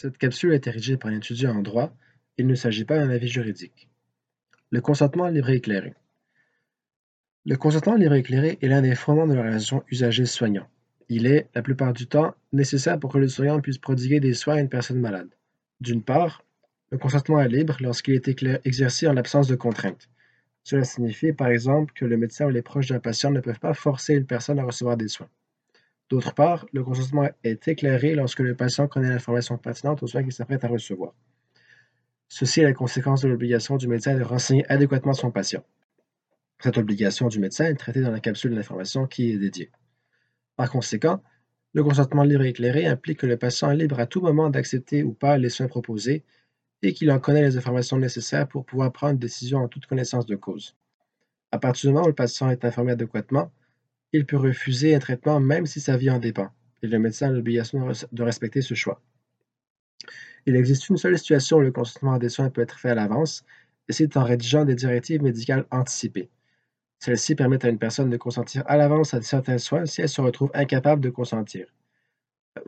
Cette capsule été rédigée par un étudiant en droit. Il ne s'agit pas d'un avis juridique. Le consentement libre et éclairé. Le consentement libre et éclairé est l'un des fondements de la relation usager-soignant. Il est, la plupart du temps, nécessaire pour que le soignant puisse prodiguer des soins à une personne malade. D'une part, le consentement est libre lorsqu'il est exercé en l'absence de contraintes. Cela signifie, par exemple, que le médecin ou les proches d'un patient ne peuvent pas forcer une personne à recevoir des soins. D'autre part, le consentement est éclairé lorsque le patient connaît l'information pertinente aux soins qu'il s'apprête à recevoir. Ceci est la conséquence de l'obligation du médecin de renseigner adéquatement son patient. Cette obligation du médecin est traitée dans la capsule d'information qui est dédiée. Par conséquent, le consentement libre et éclairé implique que le patient est libre à tout moment d'accepter ou pas les soins proposés et qu'il en connaît les informations nécessaires pour pouvoir prendre une décision en toute connaissance de cause. À partir du moment où le patient est informé adéquatement, il peut refuser un traitement même si sa vie en dépend, et le médecin a l'obligation de respecter ce choix. Il existe une seule situation où le consentement des soins peut être fait à l'avance, et c'est en rédigeant des directives médicales anticipées. Celles-ci permettent à une personne de consentir à l'avance à certains soins si elle se retrouve incapable de consentir,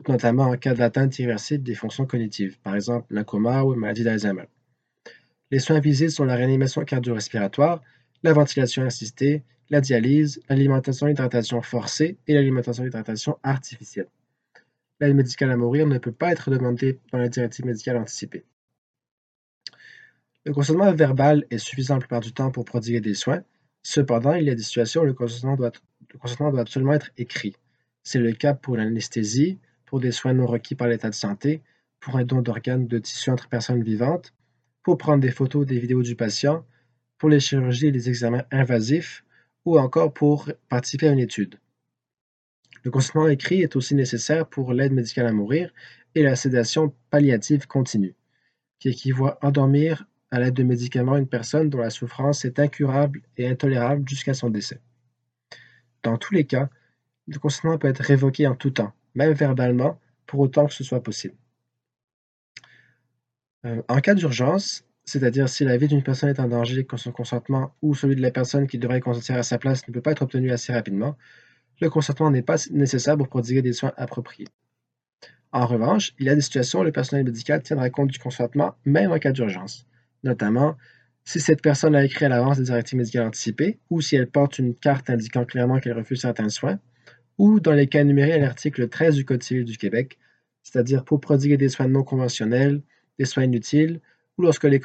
notamment en cas d'atteinte irréversible des fonctions cognitives, par exemple le coma ou une maladie d'Alzheimer. Les soins visés sont la réanimation cardio-respiratoire, la ventilation assistée, la dialyse, l'alimentation et l'hydratation forcée et l'alimentation et l'hydratation artificielle. L'aide médicale à mourir ne peut pas être demandée dans la directive médicale anticipée. Le consentement verbal est suffisant la plupart du temps pour prodiguer des soins. Cependant, il y a des situations où le consentement doit, absolument être écrit. C'est le cas pour l'anesthésie, pour des soins non requis par l'état de santé, pour un don d'organes de tissus entre personnes vivantes, pour prendre des photos ou des vidéos du patient, pour les chirurgies et les examens invasifs, ou encore pour participer à une étude. Le consentement écrit est aussi nécessaire pour l'aide médicale à mourir et la sédation palliative continue, qui équivaut endormir à l'aide de médicaments une personne dont la souffrance est incurable et intolérable jusqu'à son décès. Dans tous les cas, le consentement peut être révoqué en tout temps, même verbalement, pour autant que ce soit possible. Euh, en cas d'urgence, c'est-à-dire si la vie d'une personne est en danger que son consentement ou celui de la personne qui devrait consentir à sa place ne peut pas être obtenu assez rapidement, le consentement n'est pas nécessaire pour prodiguer des soins appropriés. En revanche, il y a des situations où le personnel médical tiendra compte du consentement même en cas d'urgence, notamment si cette personne a écrit à l'avance des directives médicales anticipées ou si elle porte une carte indiquant clairement qu'elle refuse certains soins, ou dans les cas énumérés à l'article 13 du Code civil du Québec, c'est-à-dire pour prodiguer des soins non conventionnels, des soins inutiles lorsque les,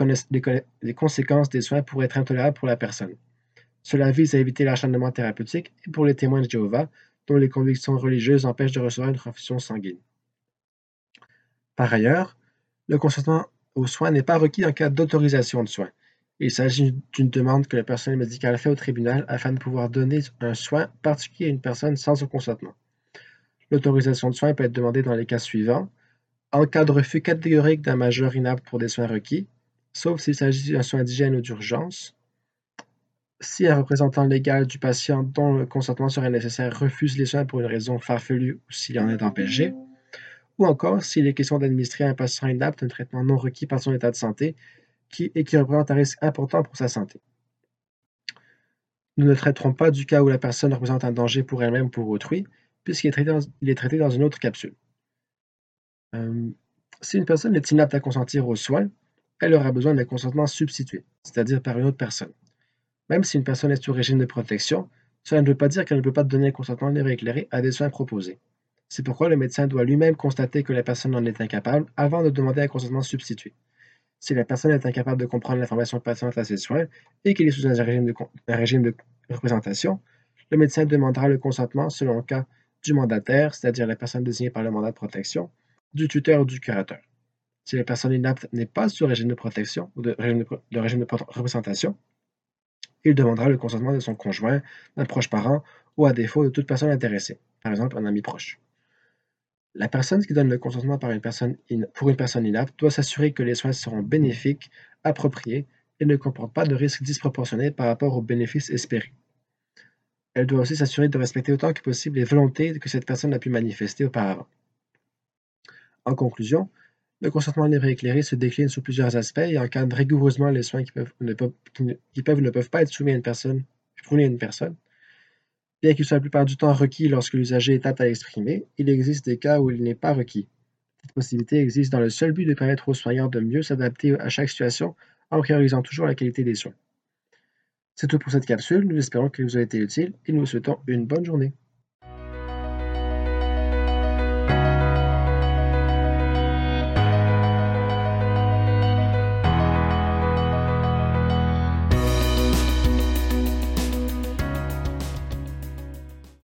conséquences des soins pourraient être intolérables pour la personne. Cela vise à éviter l'acharnement thérapeutique et pour les témoins de Jéhovah dont les convictions religieuses empêchent de recevoir une transfusion sanguine. Par ailleurs, le consentement aux soins n'est pas requis en cas d'autorisation de soins. Il s'agit d'une demande que le personnel médical fait au tribunal afin de pouvoir donner un soin particulier à une personne sans son consentement. L'autorisation de soins peut être demandée dans les cas suivants en cas de refus catégorique d'un majeur inapte pour des soins requis, sauf s'il s'agit d'un soin d'hygiène ou d'urgence, si un représentant légal du patient dont le consentement serait nécessaire refuse les soins pour une raison farfelue ou s'il en est empêché, ou encore s'il est question d'administrer à un patient inapte un traitement non requis par son état de santé qui, et qui représente un risque important pour sa santé. Nous ne traiterons pas du cas où la personne représente un danger pour elle-même ou pour autrui, puisqu'il est traité dans une autre capsule. Euh, si une personne est inapte à consentir aux soins, elle aura besoin d'un consentement substitué, c'est-à-dire par une autre personne. Même si une personne est sous régime de protection, cela ne veut pas dire qu'elle ne peut pas donner un consentement libre et éclairé à des soins proposés. C'est pourquoi le médecin doit lui-même constater que la personne en est incapable avant de demander un consentement substitué. Si la personne est incapable de comprendre l'information pertinente à ses soins et qu'il est sous un régime de représentation, le médecin demandera le consentement selon le cas du mandataire, c'est-à-dire la personne désignée par le mandat de protection, du tuteur ou du curateur. Si la personne inapte n'est pas sous régime de protection ou de régime de, régime de représentation, il demandera le consentement de son conjoint, d'un proche parent ou à défaut de toute personne intéressée, par exemple un ami proche. La personne qui donne le consentement pour une personne inapte doit s'assurer que les soins seront bénéfiques, appropriés et ne comportent pas de risques disproportionnés par rapport aux bénéfices espérés. Elle doit aussi s'assurer de respecter autant que possible les volontés que cette personne a pu manifester auparavant. En conclusion, le consentement libre et éclairé se décline sous plusieurs aspects et encadre rigoureusement les soins qui peuvent, ou ne peuvent pas être soumis à une personne, fournis à une personne. Bien qu'il soit la plupart du temps requis lorsque l'usager est apte à l'exprimer, il existe des cas où il n'est pas requis. Cette possibilité existe dans le seul but de permettre aux soignants de mieux s'adapter à chaque situation en priorisant toujours la qualité des soins. C'est tout pour cette capsule, nous espérons qu'elle vous a été utile et nous vous souhaitons une bonne journée.